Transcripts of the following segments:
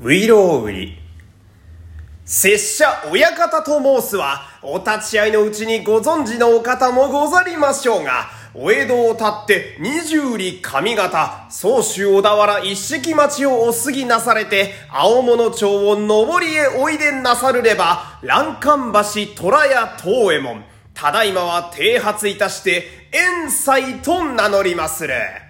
ウイロウ売り。拙者親方と申すは、お立ち会いのうちにご存知のお方もござりましょうが、お江戸を立って二十里上方、総州小田原一式町をお過ぎなされて、青物町を上りへおいでなさるれば、欄干橋虎屋東右衛門、ただいまは剃髪いたして、遠斎と名乗りまする。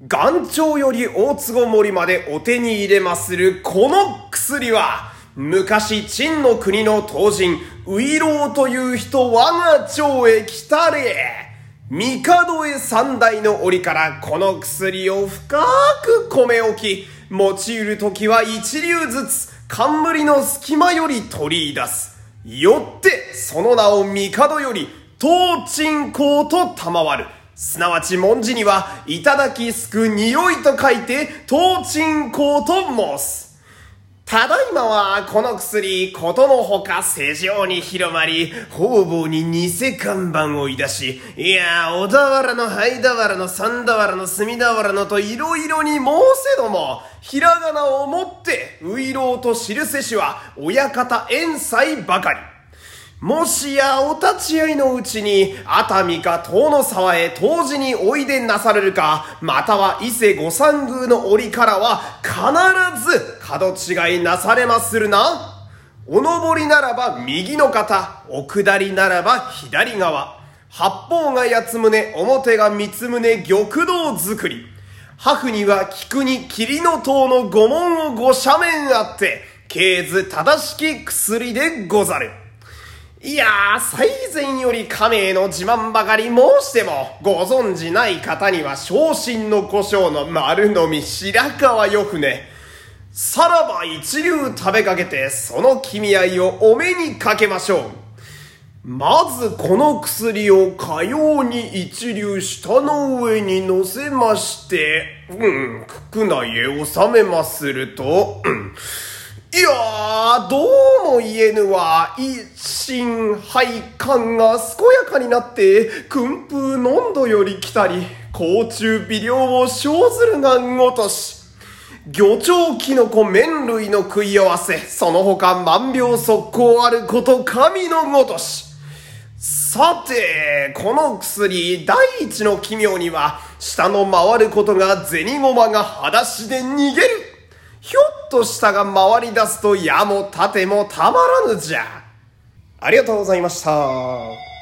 元朝より大坪森までお手に入れまするこの薬は、昔陳の国の当人、ウイローという人我が町へ来たれ。帝へ三代の折からこの薬を深く込め置き、用いる時は一流ずつ、冠の隙間より取り出す。よって、その名を帝より、東鎮公と賜る。すなわち文字には、いただきすく匂いと書いて、東鎮公と申す。ただいまはこの薬、ことのほか世上に広まり、方々に偽看板をいだし、いや、小田原の灰田原の三田原の隅田原のといろいろに申せども、ひらがなをもって、ういろうと知るせしは、親方遠斎ばかり。もしやお立ち会いのうちに、熱海か遠野沢へ当時においでなされるか、または伊勢御三宮の折からは、必ず角違いなされまするな。お登りならば右の肩、お下りならば左側。八方が八つ胸、表が三つ胸、玉堂作り。ハフには菊に霧の塔の五門を五斜面あって、経図正しき薬でござる。いやー、最前より亀への自慢ばかり申しても、ご存じない方には昇進の故障の丸のみ白川よ船。さらば一流食べかけて、その君合いをお目にかけましょう。まずこの薬をかように一流下の上に乗せまして、うん、区内へ収めますると、うんいやー、どうも言えぬわ。一心配感が健やかになって、訓風飲んどより来たり、甲虫微量を生ずるがごとし。魚鳥キノコ麺類の食い合わせ、その他万病速攻あること神のごとし。さて、この薬、第一の奇妙には、下の回ることが銭駒が裸足で逃げる。ひょっっと下が回り出すと矢も盾もたまらぬじゃ。ありがとうございました。